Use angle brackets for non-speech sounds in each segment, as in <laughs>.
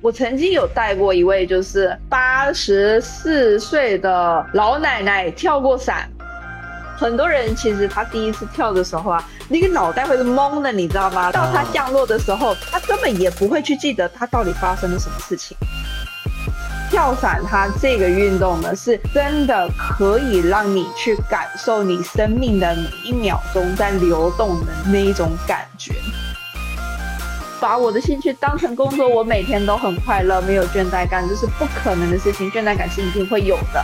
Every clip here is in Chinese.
我曾经有带过一位就是八十四岁的老奶奶跳过伞。很多人其实他第一次跳的时候啊，那个脑袋会是懵的，你知道吗？到他降落的时候，他根本也不会去记得他到底发生了什么事情。跳伞它这个运动呢，是真的可以让你去感受你生命的每一秒钟在流动的那一种感觉。把我的兴趣当成工作，我每天都很快乐，没有倦怠感，这是不可能的事情。倦怠感是一定会有的。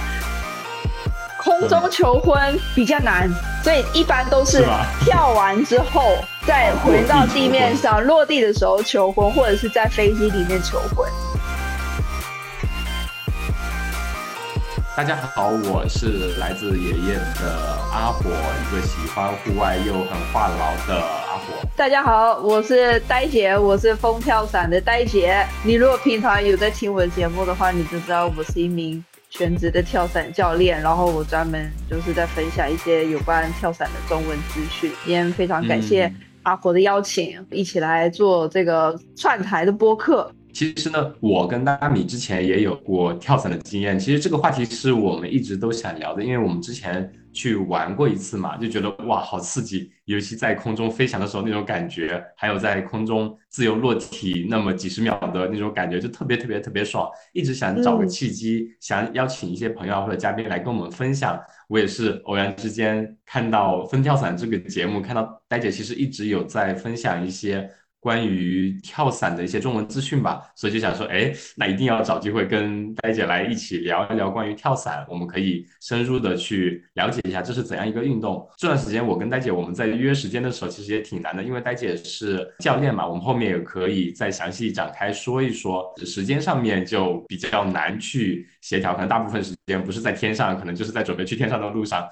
空中求婚比较难，所以一般都是跳完之后再回到地面上，落地的时候求婚，或者是在飞机里面求婚。大家好，我是来自爷爷的阿火，一个喜欢户外又很话痨的阿火。大家好，我是呆姐，我是风跳伞的呆姐。你如果平常有在听我的节目的话，你就知道我是一名全职的跳伞教练，然后我专门就是在分享一些有关跳伞的中文资讯。今天非常感谢阿火的邀请，一起来做这个串台的播客。其实呢，我跟大米之前也有过跳伞的经验。其实这个话题是我们一直都想聊的，因为我们之前去玩过一次嘛，就觉得哇，好刺激！尤其在空中飞翔的时候那种感觉，还有在空中自由落体那么几十秒的那种感觉，就特别特别特别爽。一直想找个契机，想邀请一些朋友或者嘉宾来跟我们分享。我也是偶然之间看到《分跳伞》这个节目，看到呆姐其实一直有在分享一些。关于跳伞的一些中文资讯吧，所以就想说，哎，那一定要找机会跟呆姐来一起聊一聊关于跳伞，我们可以深入的去了解一下这是怎样一个运动。这段时间我跟呆姐我们在约时间的时候，其实也挺难的，因为呆姐是教练嘛，我们后面也可以再详细展开说一说，时间上面就比较难去协调，可能大部分时间不是在天上，可能就是在准备去天上的路上，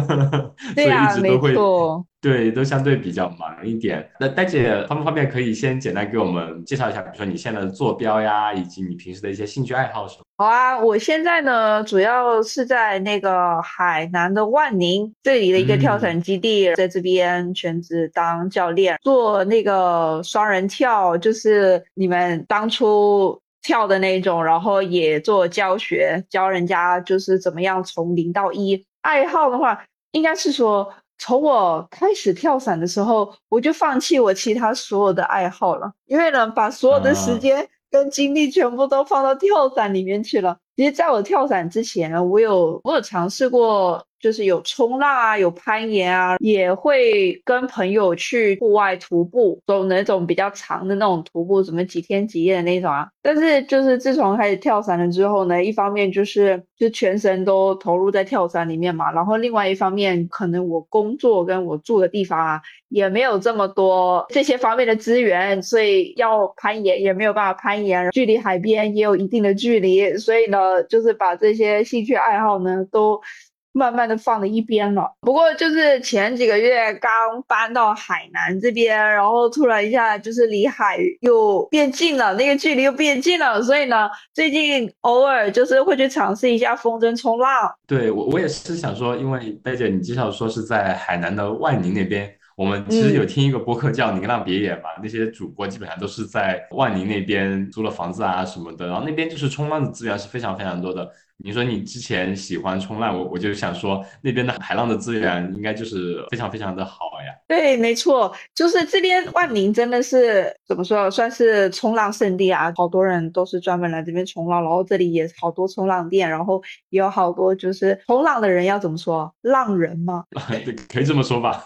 <laughs> 对呀，没错。对，都相对比较忙一点。那呆姐方不方便可以先简单给我们介绍一下，比如说你现在的坐标呀，以及你平时的一些兴趣爱好什么？好啊，我现在呢主要是在那个海南的万宁这里的一个跳伞基地，在这边全职当教练，做那个双人跳，就是你们当初跳的那种，然后也做教学，教人家就是怎么样从零到一。爱好的话，应该是说。从我开始跳伞的时候，我就放弃我其他所有的爱好了，因为呢，把所有的时间跟精力全部都放到跳伞里面去了。其实，在我跳伞之前，我有我有尝试过。就是有冲浪啊，有攀岩啊，也会跟朋友去户外徒步，走那种比较长的那种徒步，什么几天几夜的那种啊。但是就是自从开始跳伞了之后呢，一方面就是就全身都投入在跳伞里面嘛，然后另外一方面可能我工作跟我住的地方啊也没有这么多这些方面的资源，所以要攀岩也没有办法攀岩，距离海边也有一定的距离，所以呢，就是把这些兴趣爱好呢都。慢慢的放在一边了。不过就是前几个月刚搬到海南这边，然后突然一下就是离海又变近了，那个距离又变近了，所以呢，最近偶尔就是会去尝试一下风筝冲浪。对我，我也是想说，因为戴姐你介绍说是在海南的万宁那边，我们其实有听一个播客叫《宁浪别野》嘛，那些主播基本上都是在万宁那边租了房子啊什么的，然后那边就是冲浪的资源是非常非常多的。你说你之前喜欢冲浪，我我就想说那边的海浪的资源应该就是非常非常的好呀。对，没错，就是这边万宁真的是怎么说，算是冲浪圣地啊，好多人都是专门来这边冲浪，然后这里也好多冲浪店，然后也有好多就是冲浪的人要怎么说，浪人吗？<laughs> 对，可以这么说吧。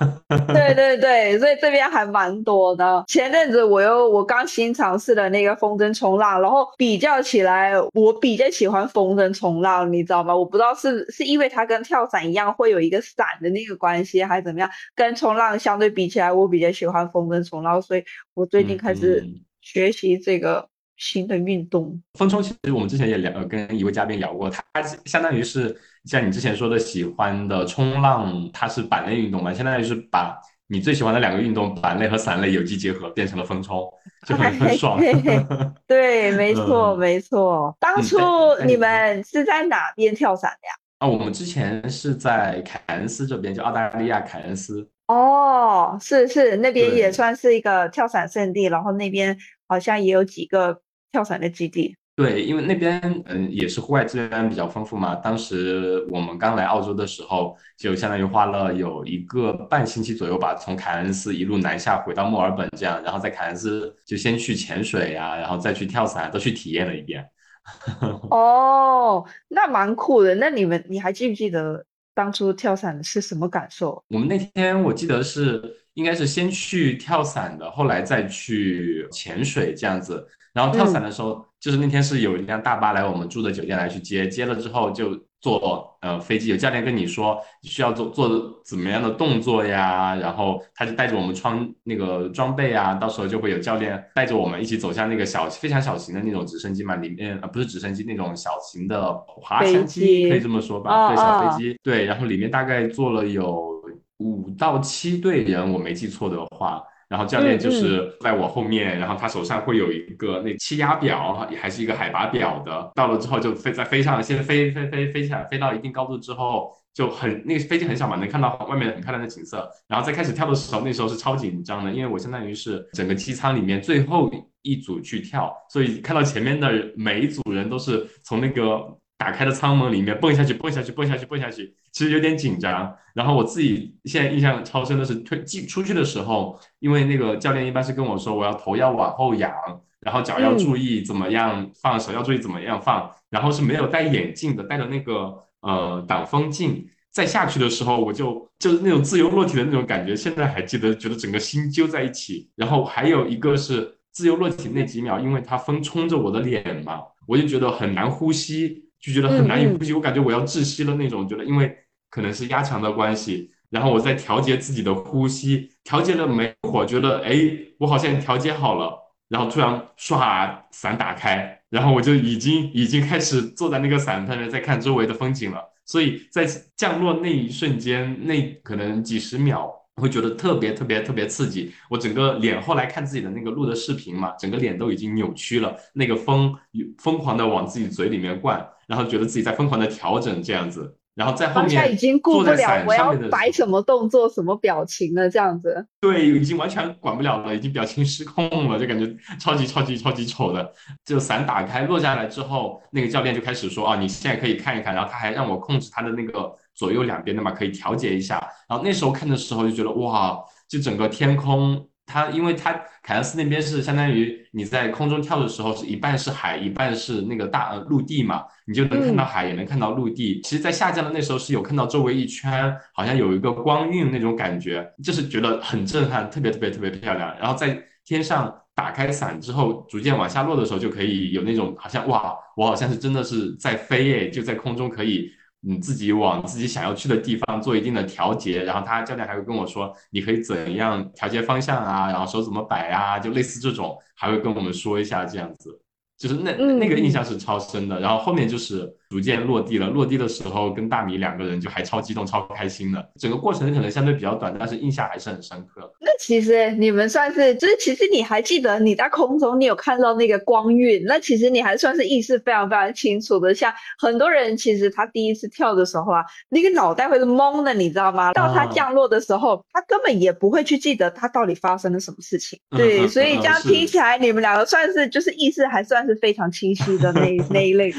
对对对，所以这边还蛮多的。前阵子我又我刚新尝试的那个风筝冲浪，然后比较起来，我比较喜欢风筝冲。浪你知道吗？我不知道是是因为它跟跳伞一样会有一个伞的那个关系，还是怎么样？跟冲浪相对比起来，我比较喜欢风筝冲浪，所以我最近开始学习这个新的运动。风冲其实我们之前也聊，跟一位嘉宾聊过，他相当于是像你之前说的喜欢的冲浪，它是板类运动嘛，相当于是把你最喜欢的两个运动板类和伞类有机结合，变成了风冲。<laughs> 就很很爽，<laughs> 对，没错没错。当初你们是在哪边跳伞的呀？啊，我们之前是在凯恩斯这边，就澳大利亚凯恩斯。哦，是是，那边也算是一个跳伞圣地，然后那边好像也有几个跳伞的基地。对，因为那边嗯也是户外资源比较丰富嘛。当时我们刚来澳洲的时候，就相当于花了有一个半星期左右吧，从凯恩斯一路南下回到墨尔本这样，然后在凯恩斯就先去潜水呀，然后再去跳伞，都去体验了一遍。<laughs> 哦，那蛮酷的。那你们你还记不记得当初跳伞是什么感受？我们那天我记得是应该是先去跳伞的，后来再去潜水这样子。然后跳伞的时候，就是那天是有一辆大巴来我们住的酒店来去接，接了之后就坐呃飞机，有教练跟你说需要做做怎么样的动作呀，然后他就带着我们穿那个装备啊，到时候就会有教练带着我们一起走向那个小非常小型的那种直升机嘛，里面呃不是直升机那种小型的滑翔机，可以这么说吧，对小飞机，对，然后里面大概坐了有五到七队人，我没记错的话。然后教练就是在我后面，然后他手上会有一个那气压表，还是一个海拔表的。到了之后就飞在飞上，先飞飞飞飞起来，飞到一定高度之后就很那个飞机很小嘛，能看到外面很漂亮的景色。然后再开始跳的时候，那时候是超紧张的，因为我相当于是整个机舱里面最后一组去跳，所以看到前面的每一组人都是从那个。打开的舱门里面蹦下去，蹦下去，蹦下去，蹦下去，其实有点紧张。然后我自己现在印象超深的是推进出去的时候，因为那个教练一般是跟我说，我要头要往后仰，然后脚要注意怎么样放，手要注意怎么样放。然后是没有戴眼镜的，戴着那个呃挡风镜，再下去的时候，我就就是那种自由落体的那种感觉，现在还记得，觉得整个心揪在一起。然后还有一个是自由落体那几秒，因为它风冲着我的脸嘛，我就觉得很难呼吸。就觉得很难以呼吸，我感觉我要窒息了那种。觉得因为可能是压强的关系，然后我在调节自己的呼吸，调节了没会儿，觉得哎，我好像调节好了，然后突然唰，伞打开，然后我就已经已经开始坐在那个伞上面在看周围的风景了。所以在降落那一瞬间，那可能几十秒。会觉得特别特别特别刺激，我整个脸后来看自己的那个录的视频嘛，整个脸都已经扭曲了，那个风疯狂的往自己嘴里面灌，然后觉得自己在疯狂的调整这样子。然后在后面已经顾不了我要摆什么动作、什么表情了，这样子。对，已经完全管不了了，已经表情失控了，就感觉超级超级超级丑的。就伞打开落下来之后，那个教练就开始说啊，你现在可以看一看。然后他还让我控制他的那个左右两边的嘛，可以调节一下。然后那时候看的时候就觉得哇，就整个天空。它，因为它凯恩斯那边是相当于你在空中跳的时候，是一半是海，一半是那个大陆地嘛，你就能看到海，也能看到陆地。其实，在下降的那时候是有看到周围一圈，好像有一个光晕那种感觉，就是觉得很震撼，特别特别特别漂亮。然后在天上打开伞之后，逐渐往下落的时候，就可以有那种好像哇，我好像是真的是在飞诶，就在空中可以。你自己往自己想要去的地方做一定的调节，然后他教练还会跟我说，你可以怎样调节方向啊，然后手怎么摆啊，就类似这种，还会跟我们说一下这样子。就是那那个印象是超深的，然后后面就是逐渐落地了。落地的时候跟大米两个人就还超激动、超开心的。整个过程可能相对比较短，但是印象还是很深刻。那其实你们算是，就是其实你还记得你在空中你有看到那个光晕，那其实你还算是意识非常非常清楚的。像很多人其实他第一次跳的时候啊，那个脑袋会是懵的，你知道吗？到他降落的时候，他根本也不会去记得他到底发生了什么事情。对，所以这样听起来你们两个算是就是意识还算。是非常清晰的那 <laughs> 那一类，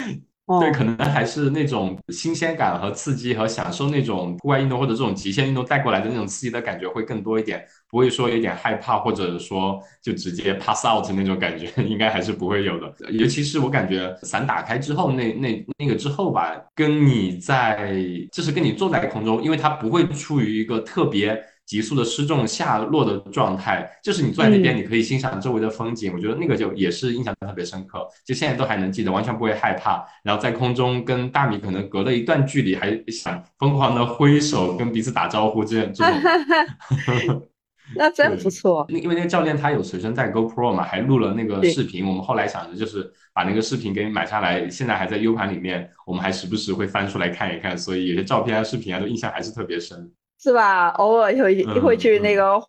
对，可能还是那种新鲜感和刺激和享受那种户外运动或者这种极限运动带过来的那种刺激的感觉会更多一点，不会说有点害怕或者说就直接 pass out 那种感觉，<laughs> 应该还是不会有的。尤其是我感觉伞打开之后那那那个之后吧，跟你在就是跟你坐在空中，因为它不会处于一个特别。急速的失重下落的状态，就是你坐在那边，你可以欣赏周围的风景。我觉得那个就也是印象特别深刻，就现在都还能记得，完全不会害怕。然后在空中跟大米可能隔了一段距离，还想疯狂的挥手跟彼此打招呼，这样这种。<laughs> <laughs> 那真不错。因为那个教练他有随身带 GoPro 嘛，还录了那个视频。我们后来想着就是把那个视频给买下来，现在还在 U 盘里面，我们还时不时会翻出来看一看。所以有些照片啊、视频啊，都印象还是特别深。是吧？偶尔会会去那个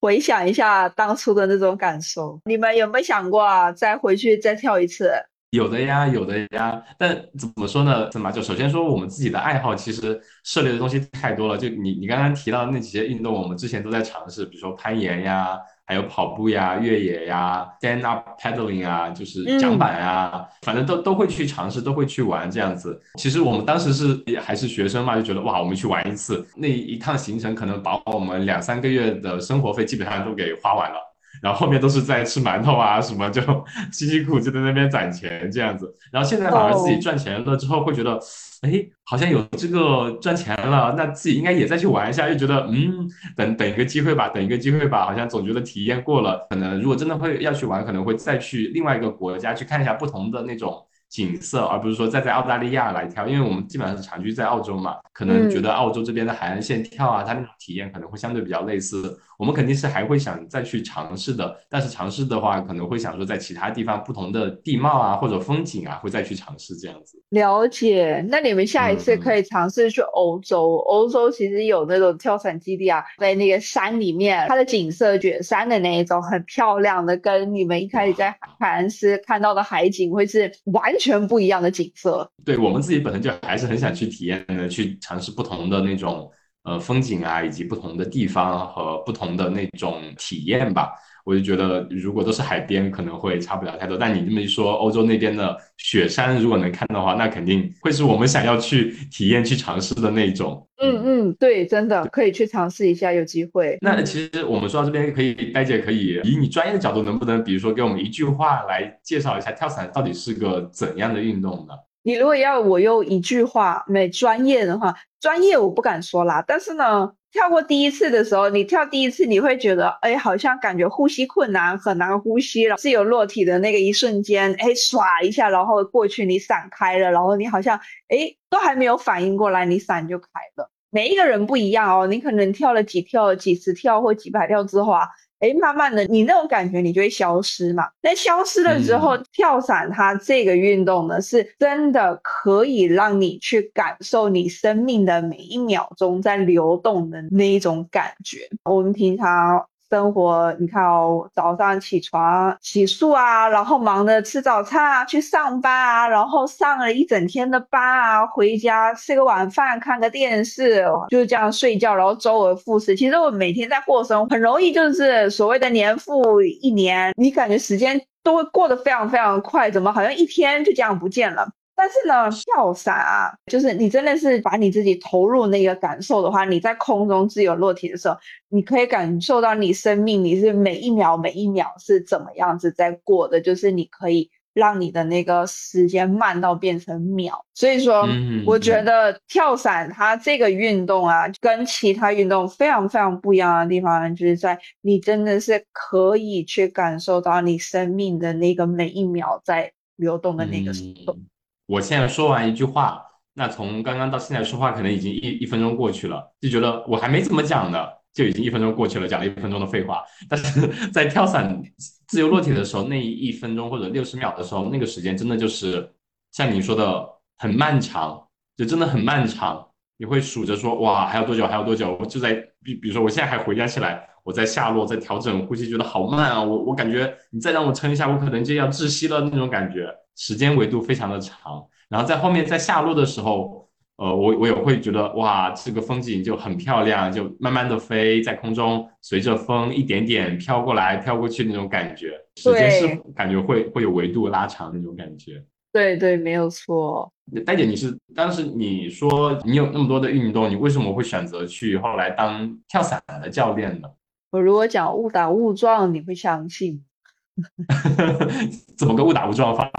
回想一下当初的那种感受。你们有没有想过啊，再回去再跳一次？有的呀，有的呀。但怎么说呢？怎么就首先说我们自己的爱好，其实涉猎的东西太多了。就你你刚刚提到那几些运动，我们之前都在尝试，比如说攀岩呀。还有跑步呀、越野呀、stand up paddling 啊，就是桨板啊，反正都都会去尝试，都会去玩这样子。其实我们当时是还是学生嘛，就觉得哇，我们去玩一次，那一趟行程可能把我们两三个月的生活费基本上都给花完了。然后后面都是在吃馒头啊什么，就 <laughs> 辛辛苦苦就在那边攒钱这样子。然后现在反而自己赚钱了之后，会觉得，哎，好像有这个赚钱了，那自己应该也再去玩一下，又觉得，嗯，等等一个机会吧，等一个机会吧，好像总觉得体验过了，可能如果真的会要去玩，可能会再去另外一个国家去看一下不同的那种。景色，而不是说再在澳大利亚来跳，因为我们基本上是长居在澳洲嘛，可能觉得澳洲这边的海岸线跳啊，它那种体验可能会相对比较类似。我们肯定是还会想再去尝试的，但是尝试的话，可能会想说在其他地方不同的地貌啊或者风景啊，会再去尝试这样子。了解，那你们下一次可以尝试去欧洲。欧洲其实有那种跳伞基地啊，在那个山里面，它的景色雪山的那一种很漂亮的，跟你们一开始在海岸斯看到的海景会是完全不一样的景色。对我们自己本身就还是很想去体验的，去尝试不同的那种。呃，风景啊，以及不同的地方和不同的那种体验吧，我就觉得如果都是海边，可能会差不了太多。但你这么一说，欧洲那边的雪山如果能看的话，那肯定会是我们想要去体验、去尝试的那种。嗯嗯，对，真的可以去尝试一下，有机会。那其实我们说到这边，可以呆姐可以以你专业的角度，能不能比如说给我们一句话来介绍一下跳伞到底是个怎样的运动呢？你如果要我用一句话，没专业的话，专业我不敢说啦。但是呢，跳过第一次的时候，你跳第一次，你会觉得，哎，好像感觉呼吸困难，很难呼吸了。是有落体的那个一瞬间，哎，唰一下，然后过去你闪开了，然后你好像，哎，都还没有反应过来，你伞就开了。每一个人不一样哦，你可能跳了几跳、几十跳或几百跳之后啊。哎，慢慢的，你那种感觉你就会消失嘛。那消失了之后，跳伞它这个运动呢，是真的可以让你去感受你生命的每一秒钟在流动的那一种感觉。我们平常。生活，你看哦，早上起床洗漱啊，然后忙着吃早餐啊，去上班啊，然后上了一整天的班啊，回家吃个晚饭，看个电视，就是这样睡觉，然后周而复始。其实我每天在过生活，很容易就是所谓的年复一年，你感觉时间都会过得非常非常快，怎么好像一天就这样不见了？但是呢，跳伞啊，就是你真的是把你自己投入那个感受的话，你在空中自由落体的时候，你可以感受到你生命，你是每一秒每一秒是怎么样子在过的，就是你可以让你的那个时间慢到变成秒。所以说，我觉得跳伞它这个运动啊，跟其他运动非常非常不一样的地方，就是在你真的是可以去感受到你生命的那个每一秒在流动的那个时候。我现在说完一句话，那从刚刚到现在说话，可能已经一一分钟过去了，就觉得我还没怎么讲呢，就已经一分钟过去了，讲了一分钟的废话。但是在跳伞自由落体的时候，那一分钟或者六十秒的时候，那个时间真的就是像你说的很漫长，就真的很漫长。你会数着说，哇，还有多久？还有多久？我就在比，比如说我现在还回想起来，我在下落，在调整呼吸，觉得好慢啊。我我感觉你再让我撑一下，我可能就要窒息了那种感觉。时间维度非常的长，然后在后面在下落的时候，呃，我我也会觉得哇，这个风景就很漂亮，就慢慢的飞在空中，随着风一点点飘过来飘过去那种感觉，时间是感觉会会有维度拉长那种感觉。对对，没有错。戴姐，你是当时你说你有那么多的运动，你为什么会选择去后来当跳伞的教练呢？我如果讲误打误撞，你会相信？<laughs> 怎么个误打误撞法？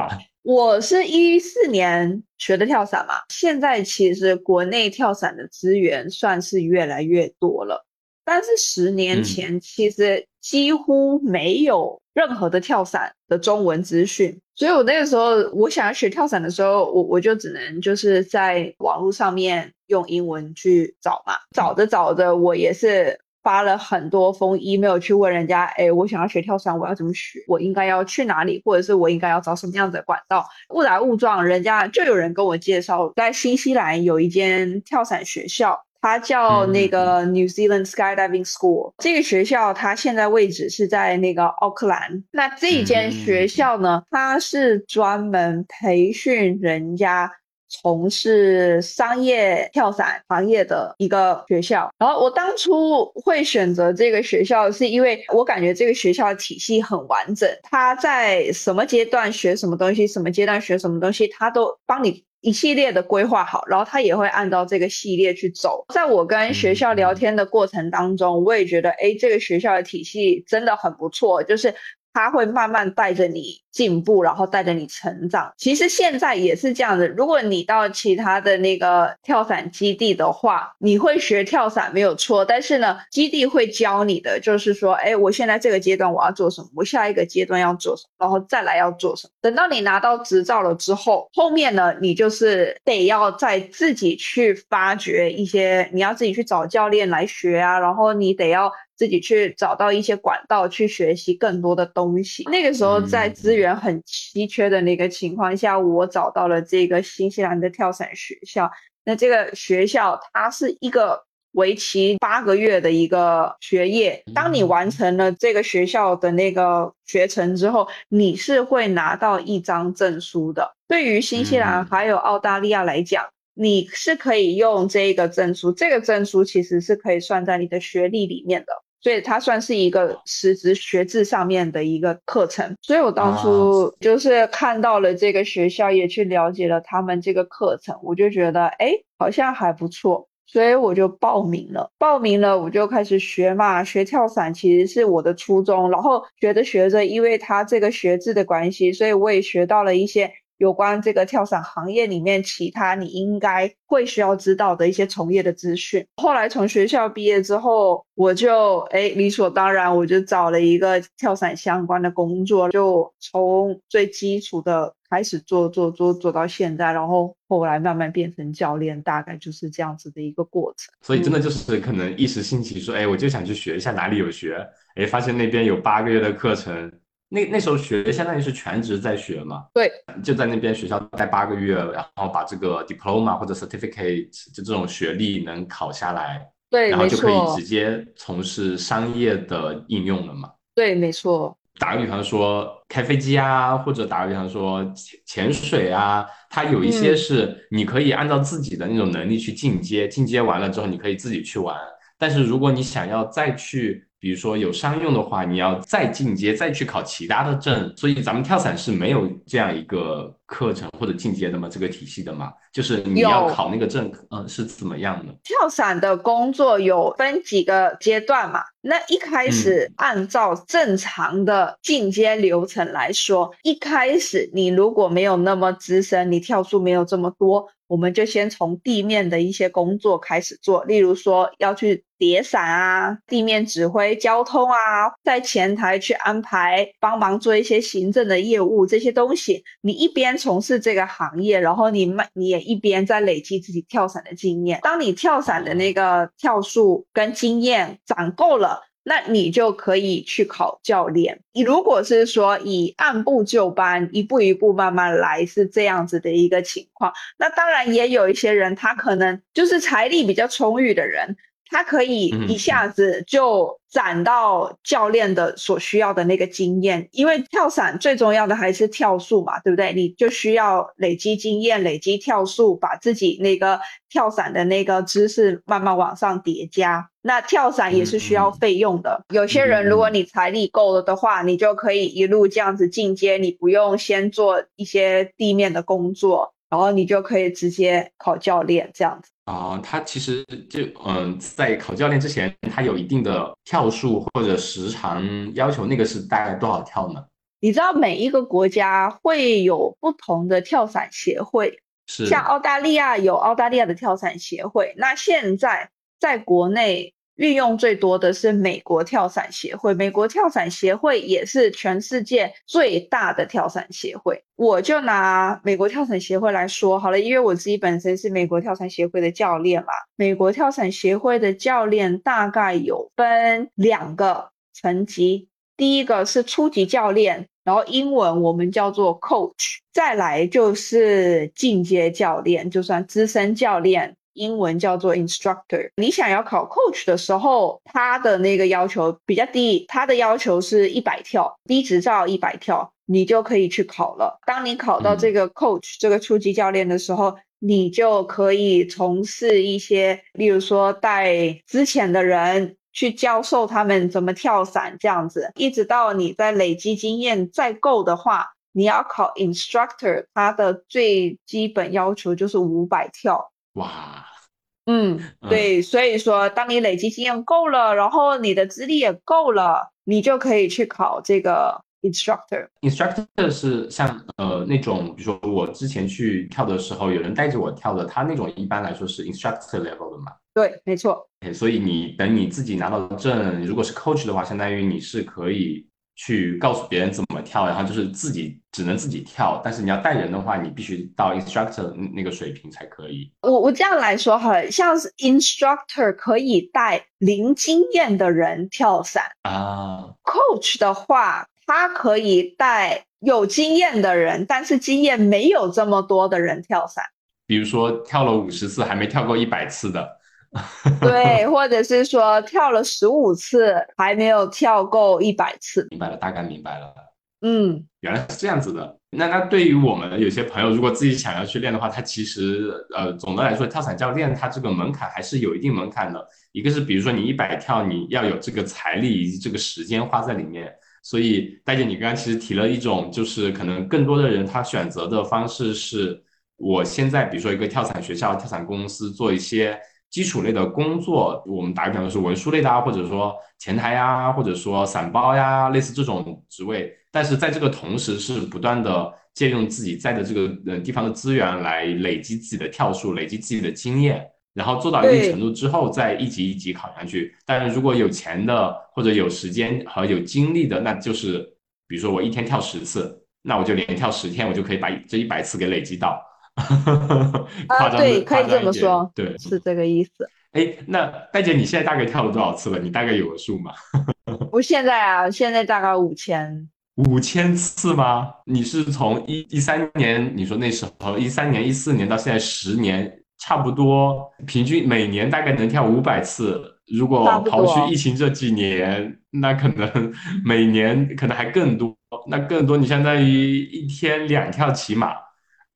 我是一四年学的跳伞嘛，现在其实国内跳伞的资源算是越来越多了，但是十年前其实几乎没有任何的跳伞的中文资讯，所以我那个时候我想要学跳伞的时候，我我就只能就是在网络上面用英文去找嘛，找着找着我也是。发了很多封 email 去问人家，哎，我想要学跳伞，我要怎么学？我应该要去哪里？或者是我应该要找什么样子的管道？误打误撞，人家就有人跟我介绍，在新西兰有一间跳伞学校，它叫那个 New Zealand Skydiving School。这个学校它现在位置是在那个奥克兰。那这间学校呢，它是专门培训人家从事商业跳伞行业的一个学校。然后我当初会选择这个学校，是因为我感觉这个学校的体系很完整，他在什么阶段学什么东西，什么阶段学什么东西，他都帮你。一系列的规划好，然后他也会按照这个系列去走。在我跟学校聊天的过程当中，我也觉得，哎，这个学校的体系真的很不错，就是。他会慢慢带着你进步，然后带着你成长。其实现在也是这样子。如果你到其他的那个跳伞基地的话，你会学跳伞没有错，但是呢，基地会教你的就是说，哎，我现在这个阶段我要做什么，我下一个阶段要做什么，然后再来要做什么。等到你拿到执照了之后，后面呢，你就是得要再自己去发掘一些，你要自己去找教练来学啊，然后你得要。自己去找到一些管道去学习更多的东西。那个时候在资源很稀缺的那个情况下，我找到了这个新西兰的跳伞学校。那这个学校它是一个为期八个月的一个学业。当你完成了这个学校的那个学程之后，你是会拿到一张证书的。对于新西兰还有澳大利亚来讲，你是可以用这个证书。这个证书其实是可以算在你的学历里面的。所以它算是一个实质学制上面的一个课程，所以我当初就是看到了这个学校，也去了解了他们这个课程，我就觉得哎，好像还不错，所以我就报名了。报名了，我就开始学嘛，学跳伞其实是我的初衷。然后学着学着，因为他这个学制的关系，所以我也学到了一些。有关这个跳伞行业里面其他你应该会需要知道的一些从业的资讯。后来从学校毕业之后，我就哎理所当然我就找了一个跳伞相关的工作，就从最基础的开始做做做做到现在，然后后来慢慢变成教练，大概就是这样子的一个过程。所以真的就是可能一时兴起说，哎，我就想去学一下哪里有学，哎，发现那边有八个月的课程。那那时候学相当于是全职在学嘛，对，就在那边学校待八个月，然后把这个 diploma 或者 certificate 就这种学历能考下来，对，然后就可以直接从事商业的应用了嘛。对，没错。打个比方说开飞机啊，或者打个比方说潜潜水啊，它有一些是你可以按照自己的那种能力去进阶，进阶完了之后你可以自己去玩。但是如果你想要再去比如说有商用的话，你要再进阶，再去考其他的证，所以咱们跳伞是没有这样一个课程或者进阶的吗？这个体系的吗？就是你要考那个证，嗯，是怎么样的？跳伞的工作有分几个阶段嘛？那一开始按照正常的进阶流程来说，一开始你如果没有那么资深，你跳数没有这么多。我们就先从地面的一些工作开始做，例如说要去叠伞啊，地面指挥交通啊，在前台去安排帮忙做一些行政的业务这些东西。你一边从事这个行业，然后你慢你也一边在累积自己跳伞的经验。当你跳伞的那个跳数跟经验攒够了。那你就可以去考教练。你如果是说以按部就班、一步一步慢慢来是这样子的一个情况，那当然也有一些人，他可能就是财力比较充裕的人。他可以一下子就攒到教练的所需要的那个经验，因为跳伞最重要的还是跳速嘛，对不对？你就需要累积经验，累积跳速，把自己那个跳伞的那个知识慢慢往上叠加。那跳伞也是需要费用的。有些人如果你财力够了的话，你就可以一路这样子进阶，你不用先做一些地面的工作，然后你就可以直接考教练这样子。啊，他其实就嗯，在考教练之前，他有一定的跳数或者时长要求，那个是大概多少跳呢？你知道每一个国家会有不同的跳伞协会，是像澳大利亚有澳大利亚的跳伞协会，那现在在国内。运用最多的是美国跳伞协会，美国跳伞协会也是全世界最大的跳伞协会。我就拿美国跳伞协会来说好了，因为我自己本身是美国跳伞协会的教练嘛。美国跳伞协会的教练大概有分两个层级，第一个是初级教练，然后英文我们叫做 coach，再来就是进阶教练，就算资深教练。英文叫做 instructor。你想要考 coach 的时候，他的那个要求比较低，他的要求是一百跳，低执照一百跳，你就可以去考了。当你考到这个 coach 这个初级教练的时候，你就可以从事一些，例如说带之前的人去教授他们怎么跳伞这样子，一直到你在累积经验再够的话，你要考 instructor，它的最基本要求就是五百跳。哇，<laughs> 嗯，对，所以说当你累积经验够了，然后你的资历也够了，你就可以去考这个。instructor instructor 是像呃那种，比如说我之前去跳的时候，有人带着我跳的，他那种一般来说是 instructor level 的嘛？对，没错。所以你等你自己拿到证，如果是 coach 的话，相当于你是可以去告诉别人怎么跳，然后就是自己只能自己跳，但是你要带人的话，你必须到 instructor 那个水平才可以。我我这样来说哈，像是 instructor 可以带零经验的人跳伞啊，coach 的话。他可以带有经验的人，但是经验没有这么多的人跳伞。比如说跳了五十次还没跳够一百次的，<laughs> 对，或者是说跳了十五次还没有跳够一百次。明白了，大概明白了。嗯，原来是这样子的。那那对于我们有些朋友，如果自己想要去练的话，他其实呃，总的来说，跳伞教练他这个门槛还是有一定门槛的。一个是比如说你一百跳，你要有这个财力以及这个时间花在里面。所以，戴姐，你刚刚其实提了一种，就是可能更多的人他选择的方式是，我现在比如说一个跳伞学校、跳伞公司做一些基础类的工作，我们打个比方说是文书类的啊，或者说前台呀，或者说散包呀，类似这种职位。但是在这个同时，是不断的借用自己在的这个呃地方的资源来累积自己的跳数，累积自己的经验。然后做到一定程度之后，再一级一级考上去。但是如果有钱的或者有时间和有精力的，那就是比如说我一天跳十次，那我就连跳十天，我就可以把这一百次给累积到。<laughs> 啊，对，可以这么说，对，是这个意思。哎，那戴姐，你现在大概跳了多少次了？你大概有个数吗？<laughs> 我现在啊，现在大概五千。五千次吗？你是从一一三年，你说那时候一三年、一四年到现在十年。差不多，平均每年大概能跳五百次。如果刨去疫情这几年，那可能每年可能还更多。那更多，你相当于一天两跳起码。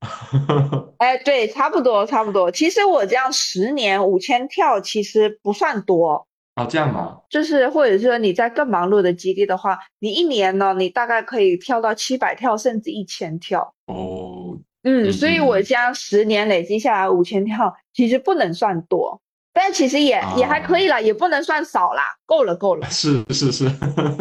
<laughs> 哎，对，差不多，差不多。其实我这样十年五千跳其实不算多。哦，这样吗？就是或者说你在更忙碌的基地的话，你一年呢，你大概可以跳到七百跳，甚至一千跳。哦。嗯，所以我将十年累积下来五千跳，其实不能算多，但其实也也还可以啦，也不能算少啦，够了够了。<laughs> 是是是，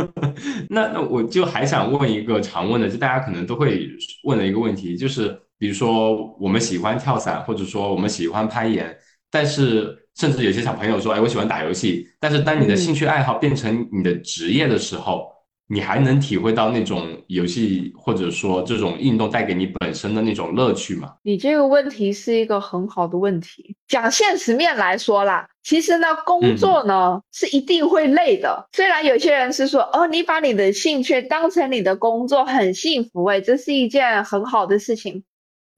<laughs> 那那我就还想问一个常问的，就大家可能都会问的一个问题，就是比如说我们喜欢跳伞，或者说我们喜欢攀岩，但是甚至有些小朋友说，哎，我喜欢打游戏，但是当你的兴趣爱好变成你的职业的时候。你还能体会到那种游戏或者说这种运动带给你本身的那种乐趣吗？你这个问题是一个很好的问题。讲现实面来说啦，其实呢，工作呢是一定会累的。虽然有些人是说，哦，你把你的兴趣当成你的工作，很幸福哎，这是一件很好的事情。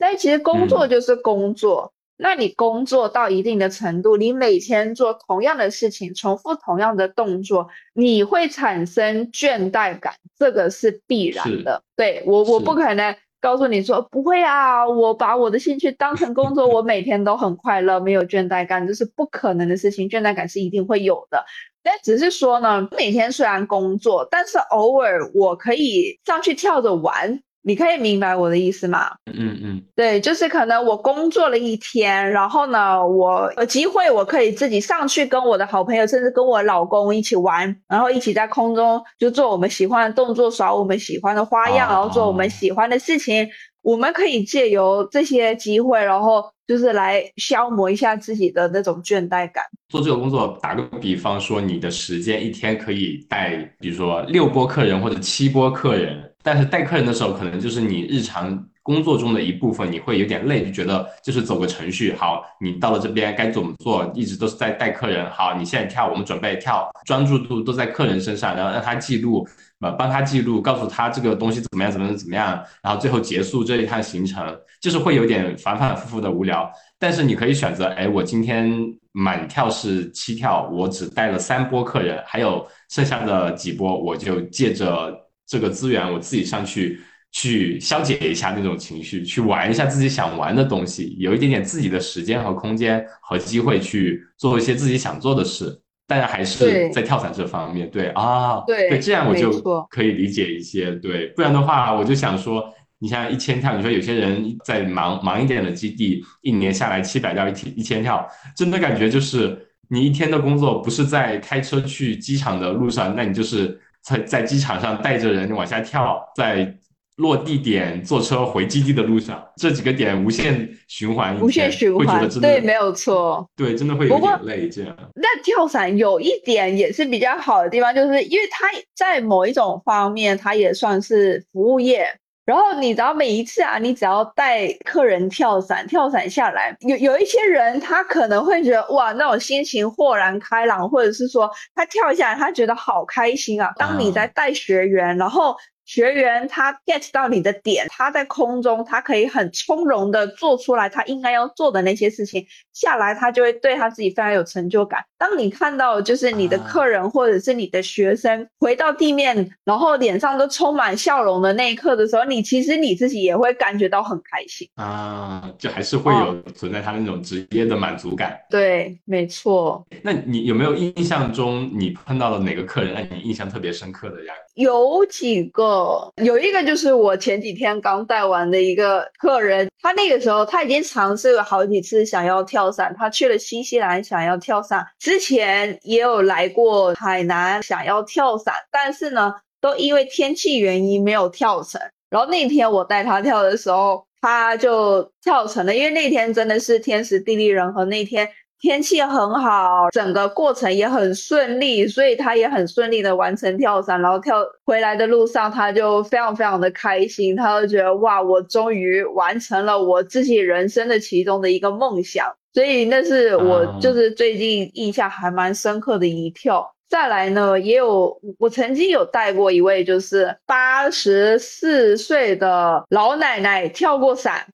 但其实工作就是工作。那你工作到一定的程度，你每天做同样的事情，重复同样的动作，你会产生倦怠感，这个是必然的。对我，我不可能告诉你说不会啊，我把我的兴趣当成工作，我每天都很快乐，没有倦怠感，这是不可能的事情。倦怠感是一定会有的，但只是说呢，每天虽然工作，但是偶尔我可以上去跳着玩。你可以明白我的意思吗？嗯嗯，对，就是可能我工作了一天，然后呢，我有机会我可以自己上去跟我的好朋友，甚至跟我老公一起玩，然后一起在空中就做我们喜欢的动作，耍我们喜欢的花样，然后做我们喜欢的事情。我们可以借由这些机会，然后就是来消磨一下自己的那种倦怠感。做这个工作，打个比方说，你的时间一天可以带，比如说六波客人或者七波客人。但是带客人的时候，可能就是你日常工作中的一部分，你会有点累，就觉得就是走个程序。好，你到了这边该怎么做，一直都是在带客人。好，你现在跳，我们准备跳，专注度都在客人身上，然后让他记录，呃，帮他记录，告诉他这个东西怎么样，怎么样，怎么样，然后最后结束这一趟行程，就是会有点反反复复的无聊。但是你可以选择，哎，我今天满跳是七跳，我只带了三波客人，还有剩下的几波，我就借着。这个资源我自己上去去消解一下那种情绪，去玩一下自己想玩的东西，有一点点自己的时间和空间和机会去做一些自己想做的事。大家还是在跳伞这方面，对啊，对，这样我就可以理解一些，对，不然的话，我就想说，你像一千跳，你说有些人在忙忙一点的基地，一年下来七百到一天一千跳，真的感觉就是你一天的工作不是在开车去机场的路上，那你就是在在机场上带着人往下跳，在。落地点坐车回基地的路上，这几个点无限循环，无限循环，对，没有错，对，真的会有点累。这样，那跳伞有一点也是比较好的地方，就是因为它在某一种方面，它也算是服务业。然后你知道，每一次啊，你只要带客人跳伞，跳伞下来，有有一些人他可能会觉得哇，那种心情豁然开朗，或者是说他跳下来，他觉得好开心啊。当你在带学员，然后。学员他 get 到你的点，他在空中，他可以很从容的做出来他应该要做的那些事情，下来他就会对他自己非常有成就感。当你看到就是你的客人或者是你的学生回到地面，然后脸上都充满笑容的那一刻的时候，你其实你自己也会感觉到很开心啊，就还是会有存在他那种职业的满足感。对，没错。那你有没有印象中你碰到了哪个客人让你印象特别深刻的呀？有几个，有一个就是我前几天刚带完的一个客人，他那个时候他已经尝试了好几次想要跳跳伞，他去了新西兰想要跳伞，之前也有来过海南想要跳伞，但是呢，都因为天气原因没有跳成。然后那天我带他跳的时候，他就跳成了，因为那天真的是天时地利人和，那天。天气很好，整个过程也很顺利，所以他也很顺利的完成跳伞。然后跳回来的路上，他就非常非常的开心，他就觉得哇，我终于完成了我自己人生的其中的一个梦想。所以那是我就是最近印象还蛮深刻的一跳。再来呢，也有我曾经有带过一位就是八十四岁的老奶奶跳过伞。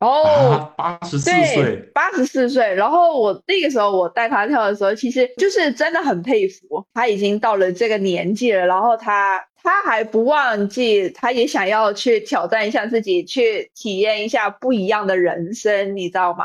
哦，八十四岁，八十四岁。然后我那个时候我带她跳的时候，其实就是真的很佩服，她已经到了这个年纪了，然后她她还不忘记，她也想要去挑战一下自己，去体验一下不一样的人生，你知道吗？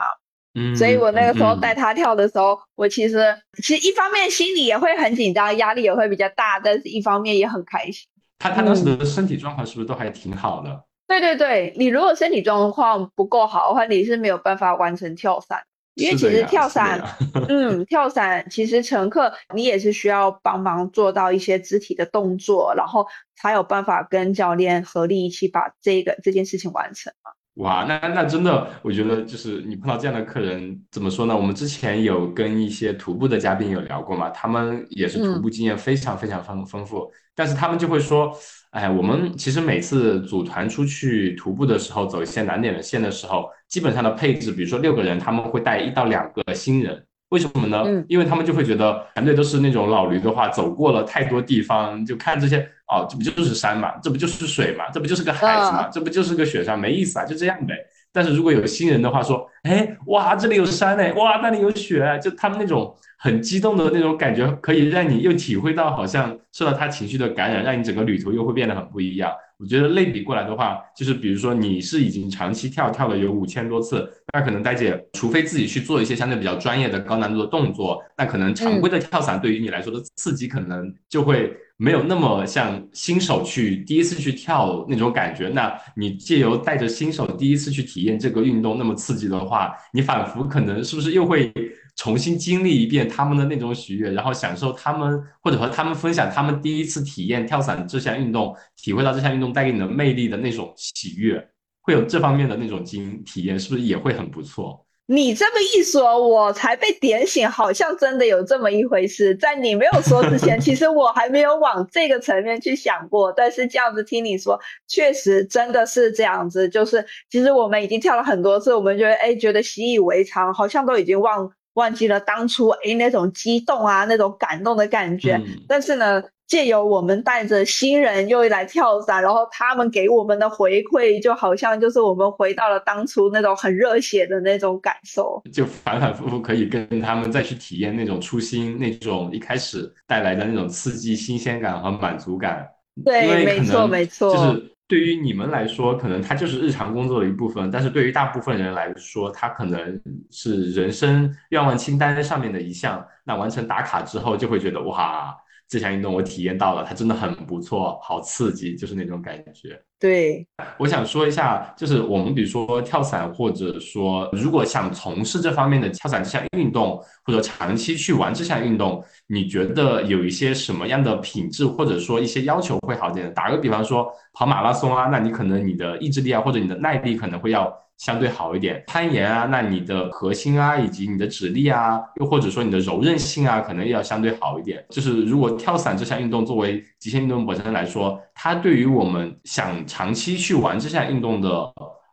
嗯。所以我那个时候带他跳的时候，我其实其实一方面心里也会很紧张，压力也会比较大，但是一方面也很开心。他他当时的身体状况是不是都还挺好的？对对对，你如果身体状况不够好的话，你是没有办法完成跳伞。因为其实跳伞，嗯，跳伞其实乘客你也是需要帮忙做到一些肢体的动作，然后才有办法跟教练合力一起把这个这件事情完成嘛。哇，那那真的，我觉得就是你碰到这样的客人，怎么说呢？我们之前有跟一些徒步的嘉宾有聊过嘛，他们也是徒步经验非常非常丰丰富，但是他们就会说。哎，我们其实每次组团出去徒步的时候，走一些难点的线的时候，基本上的配置，比如说六个人，他们会带一到两个新人。为什么呢？嗯，因为他们就会觉得团队都是那种老驴的话，走过了太多地方，就看这些哦，这不就是山嘛，这不就是水嘛，这不就是个海子嘛，这不就是个雪山，没意思啊，就这样呗。但是如果有新人的话，说，哎，哇，这里有山哎，哇，那里有雪，就他们那种很激动的那种感觉，可以让你又体会到，好像受到他情绪的感染，让你整个旅途又会变得很不一样。我觉得类比过来的话，就是比如说你是已经长期跳跳了有五千多次，那可能呆姐，除非自己去做一些相对比较专业的高难度的动作，那可能常规的跳伞对于你来说的刺激可能就会。没有那么像新手去第一次去跳那种感觉，那你借由带着新手第一次去体验这个运动那么刺激的话，你反复可能是不是又会重新经历一遍他们的那种喜悦，然后享受他们或者和他们分享他们第一次体验跳伞这项运动，体会到这项运动带给你的魅力的那种喜悦，会有这方面的那种经体验，是不是也会很不错？你这么一说，我才被点醒，好像真的有这么一回事。在你没有说之前，其实我还没有往这个层面去想过。但是这样子听你说，确实真的是这样子。就是其实我们已经跳了很多次，我们觉得哎，觉得习以为常，好像都已经忘忘记了当初哎那种激动啊，那种感动的感觉。但是呢。借由我们带着新人又来跳伞，然后他们给我们的回馈，就好像就是我们回到了当初那种很热血的那种感受，就反反复复可以跟他们再去体验那种初心，那种一开始带来的那种刺激、新鲜感和满足感。对，没错，没错，就是对于你们来说，可能它就是日常工作的一部分，但是对于大部分人来说，它可能是人生愿望清单上面的一项。那完成打卡之后，就会觉得哇。这项运动我体验到了，它真的很不错，好刺激，就是那种感觉。对，我想说一下，就是我们比如说跳伞，或者说如果想从事这方面的跳伞这项运动，或者长期去玩这项运动，你觉得有一些什么样的品质，或者说一些要求会好点？打个比方说跑马拉松啊，那你可能你的意志力啊，或者你的耐力可能会要。相对好一点，攀岩啊，那你的核心啊，以及你的指力啊，又或者说你的柔韧性啊，可能要相对好一点。就是如果跳伞这项运动作为极限运动本身来说，它对于我们想长期去玩这项运动的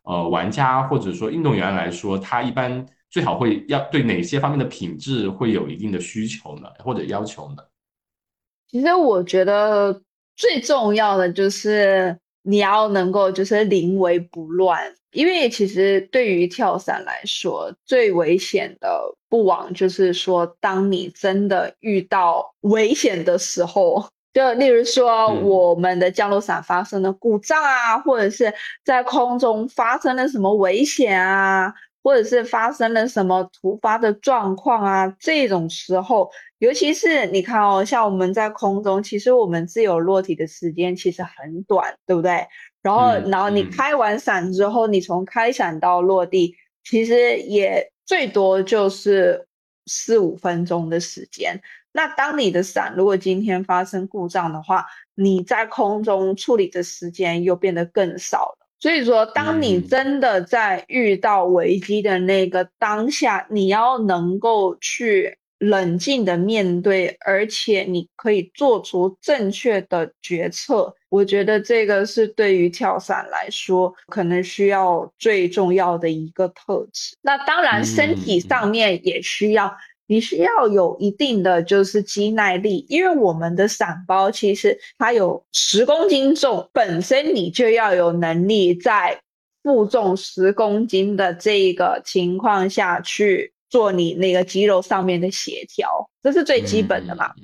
呃玩家或者说运动员来说，它一般最好会要对哪些方面的品质会有一定的需求呢，或者要求呢？其实我觉得最重要的就是你要能够就是临危不乱。因为其实对于跳伞来说，最危险的不往就是说，当你真的遇到危险的时候，<laughs> 就例如说我们的降落伞发生了故障啊，或者是在空中发生了什么危险啊，或者是发生了什么突发的状况啊，这种时候，尤其是你看哦，像我们在空中，其实我们自由落体的时间其实很短，对不对？然后，然后你开完伞之后，你从开伞到落地，其实也最多就是四五分钟的时间。那当你的伞如果今天发生故障的话，你在空中处理的时间又变得更少了。所以说，当你真的在遇到危机的那个当下，你要能够去。冷静的面对，而且你可以做出正确的决策。我觉得这个是对于跳伞来说，可能需要最重要的一个特质。那当然，身体上面也需要，你需要有一定的就是肌耐力，因为我们的散包其实它有十公斤重，本身你就要有能力在负重十公斤的这个情况下去。做你那个肌肉上面的协调，这是最基本的嘛？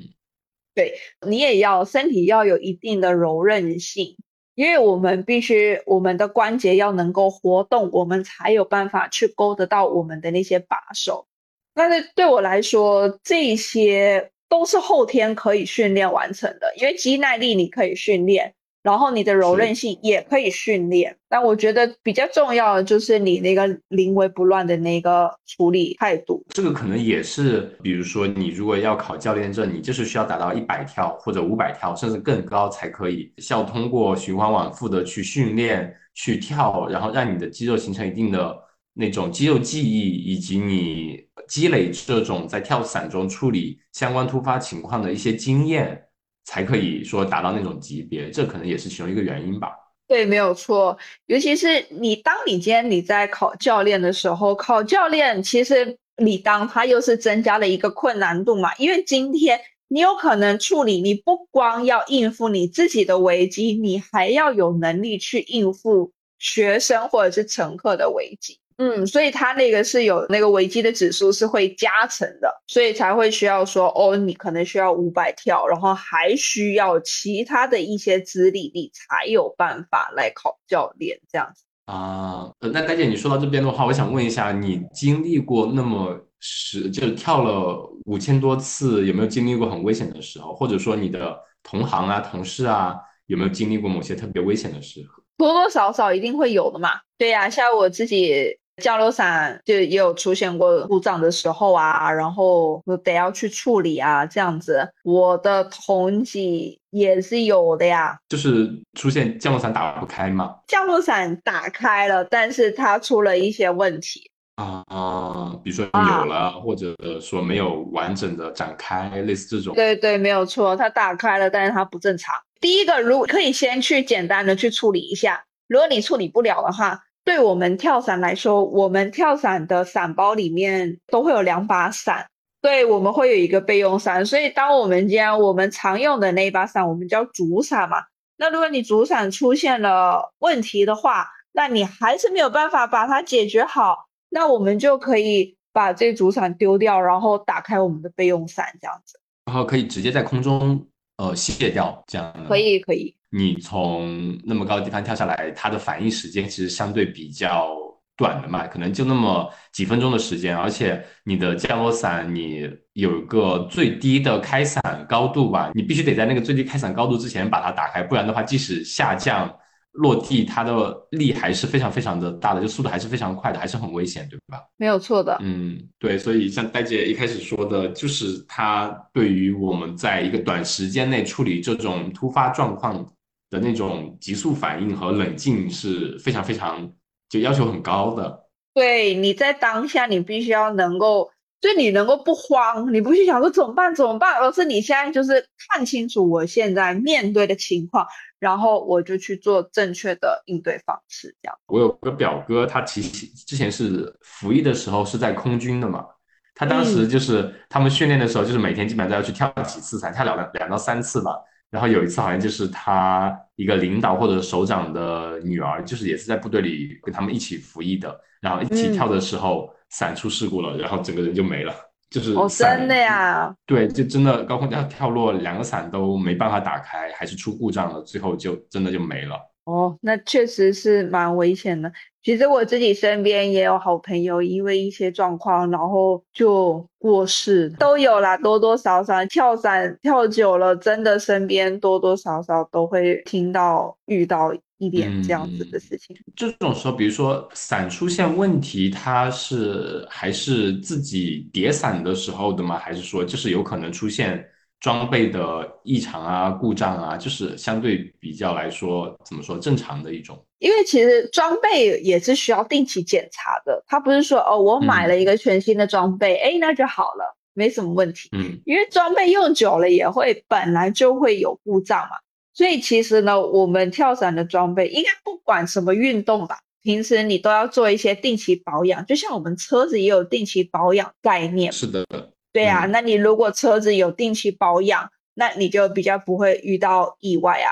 对你也要身体要有一定的柔韧性，因为我们必须我们的关节要能够活动，我们才有办法去勾得到我们的那些把手。但是对我来说，这些都是后天可以训练完成的，因为肌耐力你可以训练。然后你的柔韧性也可以训练，但我觉得比较重要的就是你那个临危不乱的那个处理态度。这个可能也是，比如说你如果要考教练证，你就是需要达到一百跳或者五百跳，甚至更高才可以，需要通过循环往复的去训练、去跳，然后让你的肌肉形成一定的那种肌肉记忆，以及你积累这种在跳伞中处理相关突发情况的一些经验。才可以说达到那种级别，这可能也是其中一个原因吧。对，没有错。尤其是你，当你今天你在考教练的时候，考教练其实你当他又是增加了一个困难度嘛。因为今天你有可能处理，你不光要应付你自己的危机，你还要有能力去应付学生或者是乘客的危机。嗯，所以它那个是有那个危机的指数是会加成的，所以才会需要说哦，你可能需要五百跳，然后还需要其他的一些资历，你才有办法来考教练这样子啊。那大姐，你说到这边的话，我想问一下，你经历过那么十，就是跳了五千多次，有没有经历过很危险的时候？或者说你的同行啊、同事啊，有没有经历过某些特别危险的时候？多多少少一定会有的嘛。对呀，像我自己。降落伞就也有出现过故障的时候啊，然后得要去处理啊，这样子。我的同级也是有的呀，就是出现降落伞打不开嘛？降落伞打开了，但是它出了一些问题啊啊，比如说扭了，或者说没有完整的展开，类似这种。对对，没有错，它打开了，但是它不正常。第一个，如果可以先去简单的去处理一下，如果你处理不了的话。对我们跳伞来说，我们跳伞的伞包里面都会有两把伞，对，我们会有一个备用伞。所以，当我们将我们常用的那一把伞，我们叫主伞嘛。那如果你主伞出现了问题的话，那你还是没有办法把它解决好，那我们就可以把这主伞丢掉，然后打开我们的备用伞，这样子，然后可以直接在空中呃卸掉，这样可以可以。你从那么高的地方跳下来，它的反应时间其实相对比较短的嘛，可能就那么几分钟的时间，而且你的降落伞你有一个最低的开伞高度吧，你必须得在那个最低开伞高度之前把它打开，不然的话，即使下降。落地它的力还是非常非常的大的，就速度还是非常快的，还是很危险，对吧？没有错的。嗯，对，所以像戴姐一开始说的，就是它对于我们在一个短时间内处理这种突发状况的那种急速反应和冷静是非常非常就要求很高的。对，你在当下你必须要能够。就你能够不慌，你不去想说怎么办怎么办，而是你现在就是看清楚我现在面对的情况，然后我就去做正确的应对方式。这样，我有个表哥，他其实之前是服役的时候是在空军的嘛，他当时就是他们训练的时候，就是每天基本上都要去跳几次伞，跳两两到三次吧。然后有一次好像就是他一个领导或者首长的女儿，就是也是在部队里跟他们一起服役的，然后一起跳的时候。伞出事故了，然后整个人就没了，就是哦，真的呀？对，就真的高空跳跳落，两个伞都没办法打开，还是出故障了，最后就真的就没了。哦，那确实是蛮危险的。其实我自己身边也有好朋友，因为一些状况，然后就过世，都有啦，多多少少跳伞跳久了，真的身边多多少少都会听到遇到。一点这样子的事情，这种时候，比如说伞出现问题，它是还是自己叠伞的时候的吗？还是说就是有可能出现装备的异常啊、故障啊？就是相对比较来说，怎么说正常的一种？因为其实装备也是需要定期检查的，它不是说哦，我买了一个全新的装备，哎，那就好了，没什么问题。嗯，因为装备用久了也会本来就会有故障嘛。所以其实呢，我们跳伞的装备应该不管什么运动吧，平时你都要做一些定期保养，就像我们车子也有定期保养概念。是的，对呀。那你如果车子有定期保养，那你就比较不会遇到意外啊。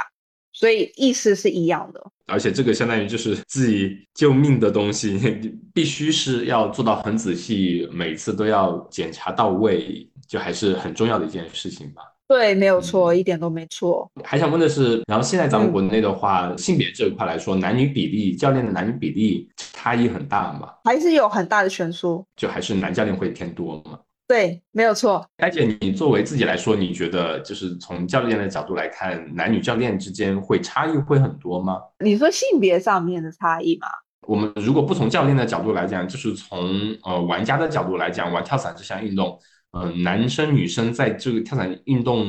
所以意思是一样的。而且这个相当于就是自己救命的东西，<laughs> 必须是要做到很仔细，每次都要检查到位，就还是很重要的一件事情吧。对，没有错，一点都没错。还想问的是，然后现在咱们国内的话，性别这一块来说，男女比例，教练的男女比例差异很大吗？还是有很大的悬殊？就还是男教练会偏多吗？对，没有错。艾姐，你作为自己来说，你觉得就是从教练的角度来看，男女教练之间会差异会很多吗？你说性别上面的差异吗？我们如果不从教练的角度来讲，就是从呃玩家的角度来讲，玩跳伞这项运动。嗯，男生女生在这个跳伞运动，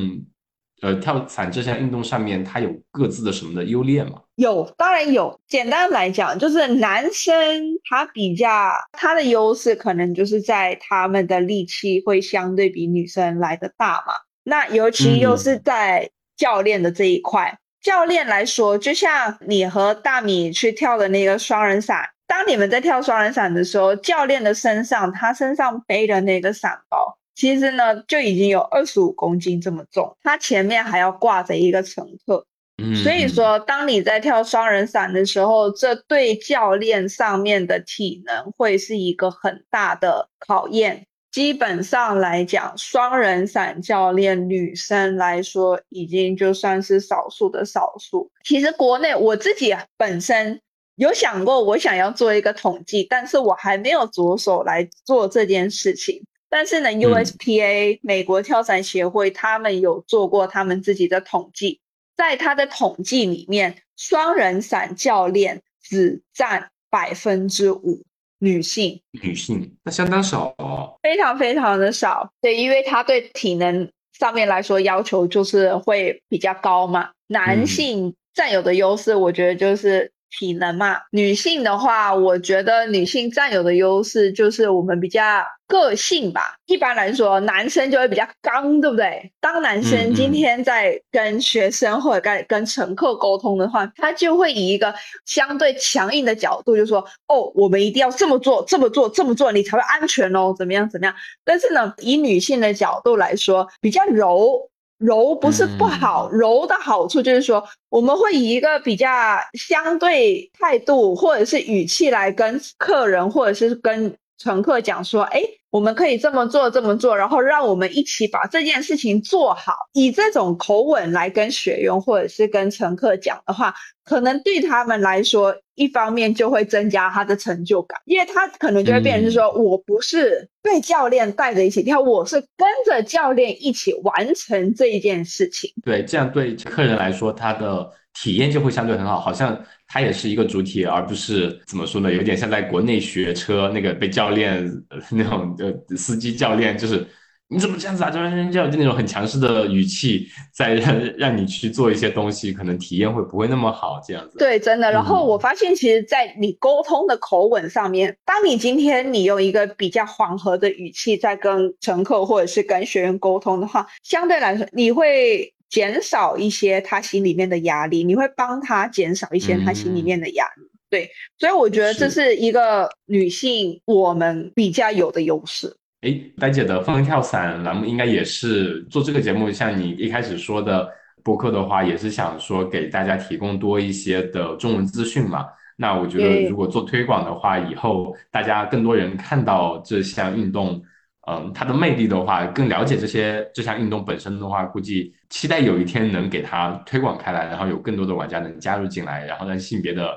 呃，跳伞这项运动上面，他有各自的什么的优劣吗？有，当然有。简单来讲，就是男生他比较他的优势，可能就是在他们的力气会相对比女生来的大嘛。那尤其又是在教练的这一块，教练来说，就像你和大米去跳的那个双人伞，当你们在跳双人伞的时候，教练的身上他身上背的那个伞包。其实呢，就已经有二十五公斤这么重，他前面还要挂着一个乘客，所以说，当你在跳双人伞的时候，这对教练上面的体能会是一个很大的考验。基本上来讲，双人伞教练女生来说，已经就算是少数的少数。其实国内我自己本身有想过，我想要做一个统计，但是我还没有着手来做这件事情。但是呢，USPA 美国跳伞协会他们有做过他们自己的统计，在他的统计里面，双人伞教练只占百分之五女性，女性那相当少哦，非常非常的少。对，因为他对体能上面来说要求就是会比较高嘛，男性占有的优势，我觉得就是。体能嘛，女性的话，我觉得女性占有的优势就是我们比较个性吧。一般来说，男生就会比较刚，对不对？当男生今天在跟学生或者跟跟乘客沟通的话，他就会以一个相对强硬的角度，就说：“哦，我们一定要这么做，这么做，这么做，你才会安全哦，怎么样，怎么样？”但是呢，以女性的角度来说，比较柔。柔不是不好，柔的好处就是说，我们会以一个比较相对态度或者是语气来跟客人或者是跟乘客讲说，哎，我们可以这么做，这么做，然后让我们一起把这件事情做好。以这种口吻来跟学员或者是跟乘客讲的话，可能对他们来说，一方面就会增加他的成就感，因为他可能就会变成是说，我不是被教练带着一起跳，我是跟着教练一起完成这一件事情。对，这样对客人来说，他的。体验就会相对很好，好像它也是一个主体，而不是怎么说呢？有点像在国内学车那个被教练那种呃司机教练，就是你怎么这样子啊？就就就那种很强势的语气，在让让你去做一些东西，可能体验会不会那么好？这样子。对，真的。然后我发现，其实，在你沟通的口吻上面，当你今天你用一个比较缓和的语气在跟乘客或者是跟学员沟通的话，相对来说你会。减少一些他心里面的压力，你会帮他减少一些他心里面的压力。对，所以我觉得这是一个女性我们比较有的优势。哎，呆姐的风跳伞栏目应该也是做这个节目，像你一开始说的播客的话，也是想说给大家提供多一些的中文资讯嘛。那我觉得如果做推广的话，以后大家更多人看到这项运动。嗯，它的魅力的话，更了解这些这项运动本身的话，估计期待有一天能给它推广开来，然后有更多的玩家能加入进来，然后让性别的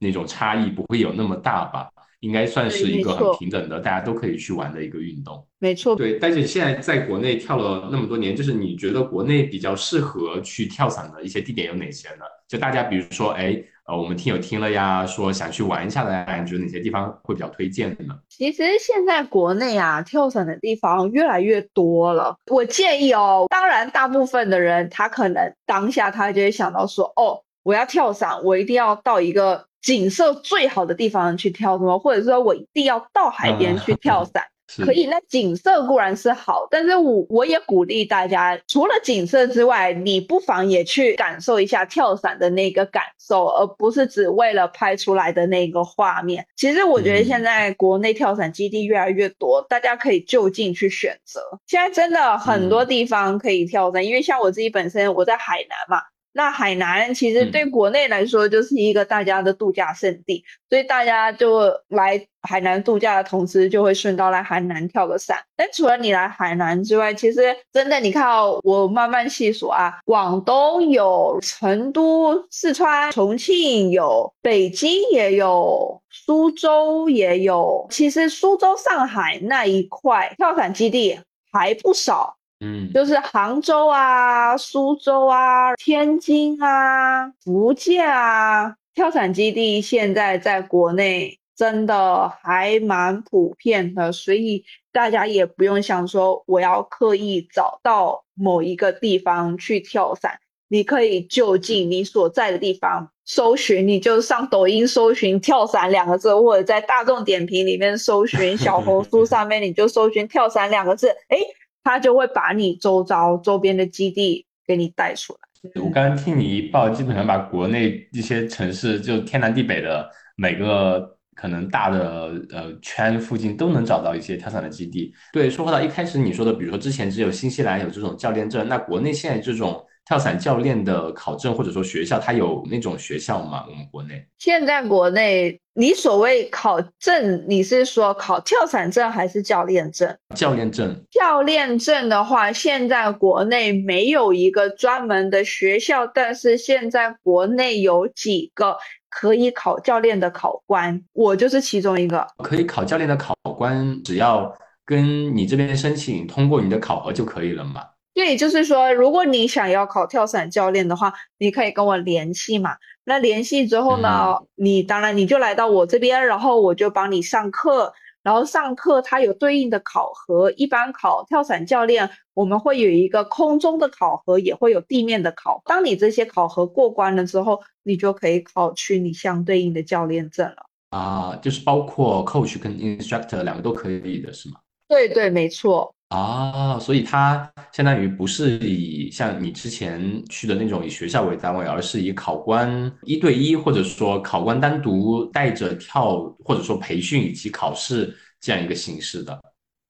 那种差异不会有那么大吧？应该算是一个很平等的，大家都可以去玩的一个运动。没错，对。但是现在在国内跳了那么多年，就是你觉得国内比较适合去跳伞的一些地点有哪些呢？就大家比如说，哎。呃，我们听友听了呀，说想去玩一下的呀，你觉得哪些地方会比较推荐呢？其实现在国内啊，跳伞的地方越来越多了。我建议哦，当然大部分的人他可能当下他就会想到说，哦，我要跳伞，我一定要到一个景色最好的地方去跳，什么，或者说我一定要到海边去跳伞。可以，那景色固然是好，但是我我也鼓励大家，除了景色之外，你不妨也去感受一下跳伞的那个感受，而不是只为了拍出来的那个画面。其实我觉得现在国内跳伞基地越来越多，大家可以就近去选择。现在真的很多地方可以跳伞，因为像我自己本身我在海南嘛。那海南其实对国内来说就是一个大家的度假胜地，所以大家就来海南度假的同时，就会顺道来海南跳个伞。但除了你来海南之外，其实真的你看哦，我慢慢细数啊，广东有，成都、四川、重庆有，北京也有，苏州也有。其实苏州、上海那一块跳伞基地还不少。嗯，就是杭州啊、苏州啊、天津啊、福建啊，跳伞基地现在在国内真的还蛮普遍的，所以大家也不用想说我要刻意找到某一个地方去跳伞，你可以就近你所在的地方搜寻，你就上抖音搜寻“跳伞”两个字，或者在大众点评里面搜寻，小红书上面你就搜寻“跳伞”两个字，哎。他就会把你周遭周边的基地给你带出来。我刚刚听你一报，基本上把国内一些城市就天南地北的每个可能大的呃圈附近都能找到一些跳伞的基地。对，说回到一开始你说的，比如说之前只有新西兰有这种教练证，那国内现在这种。跳伞教练的考证，或者说学校，它有那种学校吗？我们国内现在国内，你所谓考证，你是说考跳伞证还是教练证？教练证。教练证的话，现在国内没有一个专门的学校，但是现在国内有几个可以考教练的考官，我就是其中一个。可以考教练的考官，只要跟你这边申请通过你的考核就可以了嘛？对，就是说，如果你想要考跳伞教练的话，你可以跟我联系嘛。那联系之后呢，你当然你就来到我这边，然后我就帮你上课。然后上课它有对应的考核，一般考跳伞教练，我们会有一个空中的考核，也会有地面的考。当你这些考核过关了之后，你就可以考取你相对应的教练证了。啊，就是包括 coach 跟 instructor 两个都可以的是吗？对对，没错。啊，所以它相当于不是以像你之前去的那种以学校为单位，而是以考官一对一，或者说考官单独带着跳，或者说培训以及考试这样一个形式的。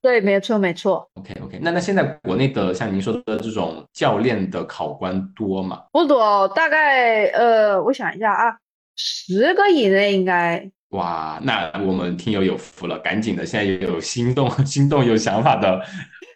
对，没错，没错。OK OK，那那现在国内的像您说的这种教练的考官多吗？不多，大概呃，我想一下啊，十个以内应该。哇，那我们听友有福了，赶紧的，现在有心动、<laughs> 心动有想法的，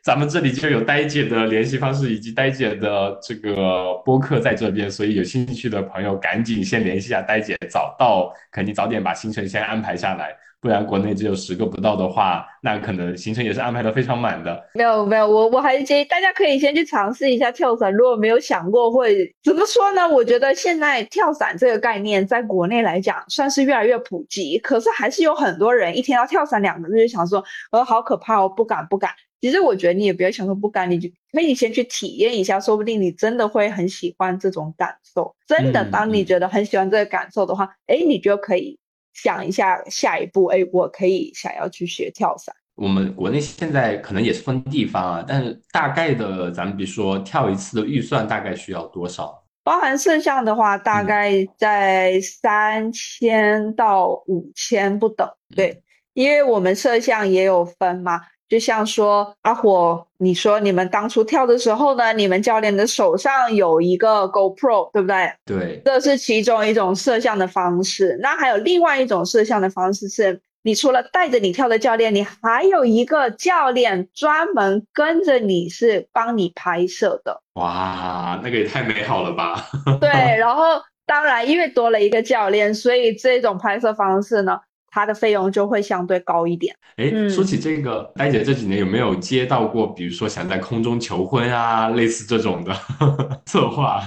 咱们这里就有呆姐的联系方式以及呆姐的这个播客在这边，所以有兴趣的朋友赶紧先联系一下呆姐，早到肯定早点把行程先安排下来。不然国内只有十个不到的话，那可能行程也是安排的非常满的。没有没有，我我还是建议大家可以先去尝试一下跳伞。如果没有想过会怎么说呢？我觉得现在跳伞这个概念在国内来讲算是越来越普及，可是还是有很多人一听到跳伞两个字就想说，呃，好可怕哦，不敢不敢。其实我觉得你也不要想说不敢，你就可以先去体验一下，说不定你真的会很喜欢这种感受。真的，当你觉得很喜欢这个感受的话，哎，你就可以。想一下下一步，哎，我可以想要去学跳伞。我们国内现在可能也是分地方啊，但是大概的，咱们比如说跳一次的预算大概需要多少？包含摄像的话，大概在三千到五千不等。对，因为我们摄像也有分嘛。就像说阿火，你说你们当初跳的时候呢，你们教练的手上有一个 GoPro，对不对？对，这是其中一种摄像的方式。那还有另外一种摄像的方式是，你除了带着你跳的教练，你还有一个教练专门跟着你是帮你拍摄的。哇，那个也太美好了吧！对，<laughs> 然后当然因为多了一个教练，所以这种拍摄方式呢。它的费用就会相对高一点。哎，说起这个，呆姐这几年有没有接到过，比如说想在空中求婚啊，类似这种的 <laughs> 策划？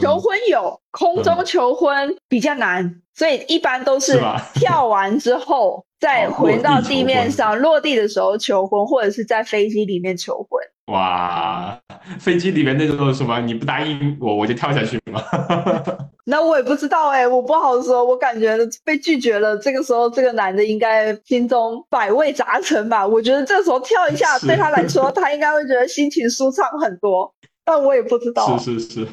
求婚有，空中求婚比较难，所以一般都是 <laughs> 跳完之后再回到地面上，落地的时候求婚，或者是在飞机里面求婚。哇，飞机里面那种什么，你不答应我，我就跳下去吗？<laughs> 那我也不知道哎，我不好说。我感觉被拒绝了，这个时候这个男的应该心中百味杂陈吧。我觉得这时候跳一下，对他来说，他应该会觉得心情舒畅很多。但我也不知道。是是是。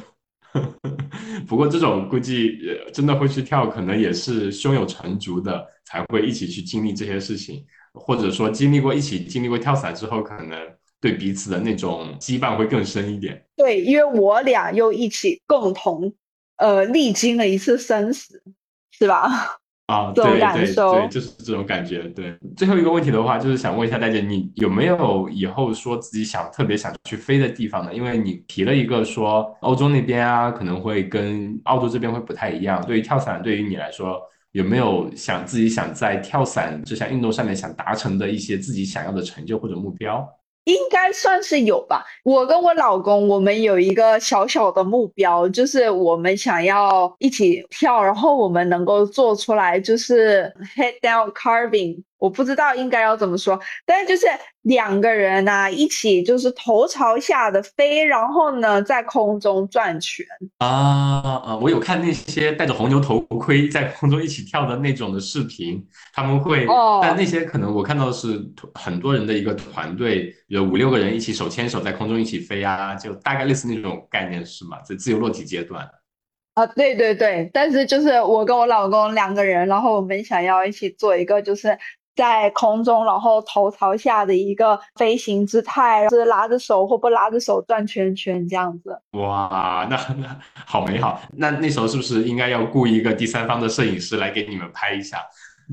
<laughs> 不过这种估计真的会去跳，可能也是胸有成竹的才会一起去经历这些事情，或者说经历过一起经历过跳伞之后，可能。对彼此的那种羁绊会更深一点。对，因为我俩又一起共同，呃，历经了一次生死，是吧？<laughs> 啊，对对对，就是这种感觉。对，最后一个问题的话，就是想问一下戴姐，你有没有以后说自己想特别想去飞的地方呢？因为你提了一个说欧洲那边啊，可能会跟澳洲这边会不太一样。对于跳伞，对于你来说，有没有想自己想在跳伞这项运动上面想达成的一些自己想要的成就或者目标？应该算是有吧。我跟我老公，我们有一个小小的目标，就是我们想要一起跳，然后我们能够做出来，就是 head down carving。我不知道应该要怎么说，但是就是两个人呐，一起就是头朝下的飞，然后呢在空中转圈啊啊！我有看那些戴着红牛头盔在空中一起跳的那种的视频，他们会，但那些可能我看到的是很多人的一个团队，有五六个人一起手牵手在空中一起飞啊，就大概类似那种概念是吗？在自由落体阶段。啊，对对对，但是就是我跟我老公两个人，然后我们想要一起做一个就是。在空中，然后头朝下的一个飞行姿态，是拉着手或不拉着手转圈圈这样子。哇，那那好美好。那那时候是不是应该要雇一个第三方的摄影师来给你们拍一下？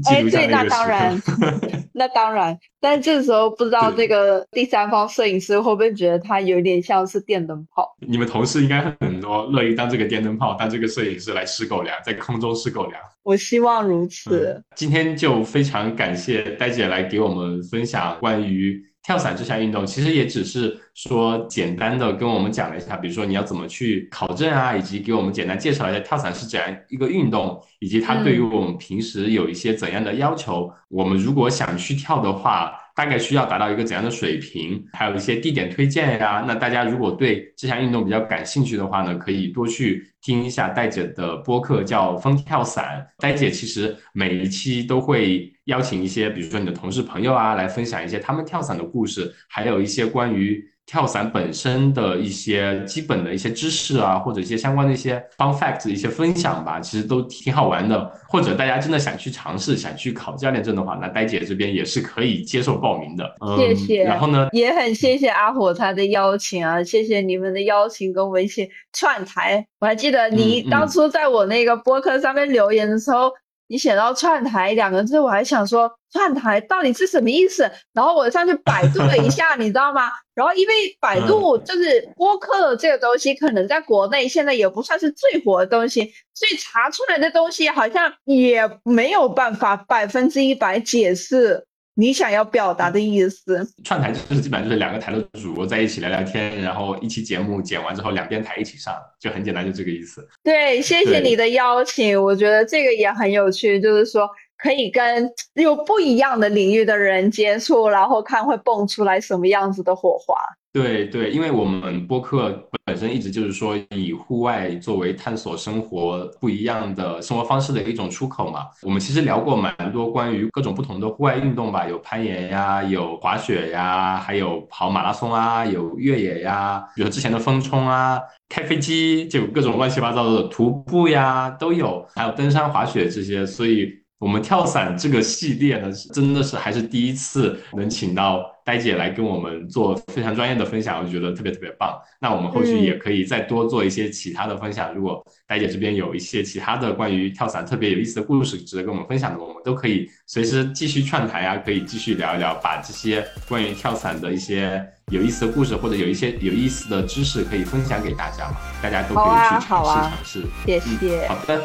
哎，对，那当然，<laughs> 那当然，但这时候不知道这个第三方摄影师会不会觉得他有点像是电灯泡？你们同事应该很多乐意当这个电灯泡，当这个摄影师来吃狗粮，在空中吃狗粮。我希望如此。今天就非常感谢呆姐来给我们分享关于。跳伞这项运动其实也只是说简单的跟我们讲了一下，比如说你要怎么去考证啊，以及给我们简单介绍一下跳伞是怎样一个运动，以及它对于我们平时有一些怎样的要求。我们如果想去跳的话。大概需要达到一个怎样的水平？还有一些地点推荐呀。那大家如果对这项运动比较感兴趣的话呢，可以多去听一下戴姐的播客，叫《风跳伞》。戴姐其实每一期都会邀请一些，比如说你的同事朋友啊，来分享一些他们跳伞的故事，还有一些关于。跳伞本身的一些基本的一些知识啊，或者一些相关的一些 fun facts 一些分享吧，其实都挺好玩的。或者大家真的想去尝试，想去考教练证的话，那呆姐这边也是可以接受报名的。谢谢。然后呢，也很谢谢阿火他的邀请啊，谢谢你们的邀请跟我一起串台。我还记得你当初在我那个播客上面留言的时候。你写到串台两个字，我还想说串台到底是什么意思？然后我上去百度了一下，<laughs> 你知道吗？然后因为百度就是播客这个东西，可能在国内现在也不算是最火的东西，所以查出来的东西好像也没有办法百分之一百解释。你想要表达的意思，串台就是基本上就是两个台的主播在一起聊聊天，然后一期节目剪完之后，两边台一起上，就很简单，就这个意思。对，谢谢你的邀请，我觉得这个也很有趣，就是说可以跟有不一样的领域的人接触，然后看会蹦出来什么样子的火花。对对，因为我们播客本身一直就是说以户外作为探索生活不一样的生活方式的一种出口嘛。我们其实聊过蛮多关于各种不同的户外运动吧，有攀岩呀，有滑雪呀，还有跑马拉松啊，有越野呀，比如之前的风冲啊，开飞机，就各种乱七八糟的徒步呀都有，还有登山滑雪这些，所以。我们跳伞这个系列呢，真的是还是第一次能请到呆姐来跟我们做非常专业的分享，我觉得特别特别棒。那我们后续也可以再多做一些其他的分享。如果呆姐这边有一些其他的关于跳伞特别有意思的故事值得跟我们分享的，我们都可以随时继续串台啊，可以继续聊一聊，把这些关于跳伞的一些有意思的故事或者有一些有意思的知识可以分享给大家嘛，大家都可以去尝试尝试。谢谢。好的。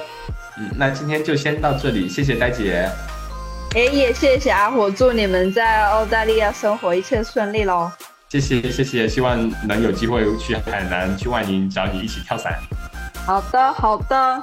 嗯，那今天就先到这里，谢谢呆姐。哎，也谢谢阿火，祝你们在澳大利亚生活一切顺利喽。谢谢谢谢，希望能有机会去海南、去万宁找你一起跳伞。好的好的。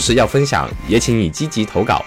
是要分享，也请你积极投稿。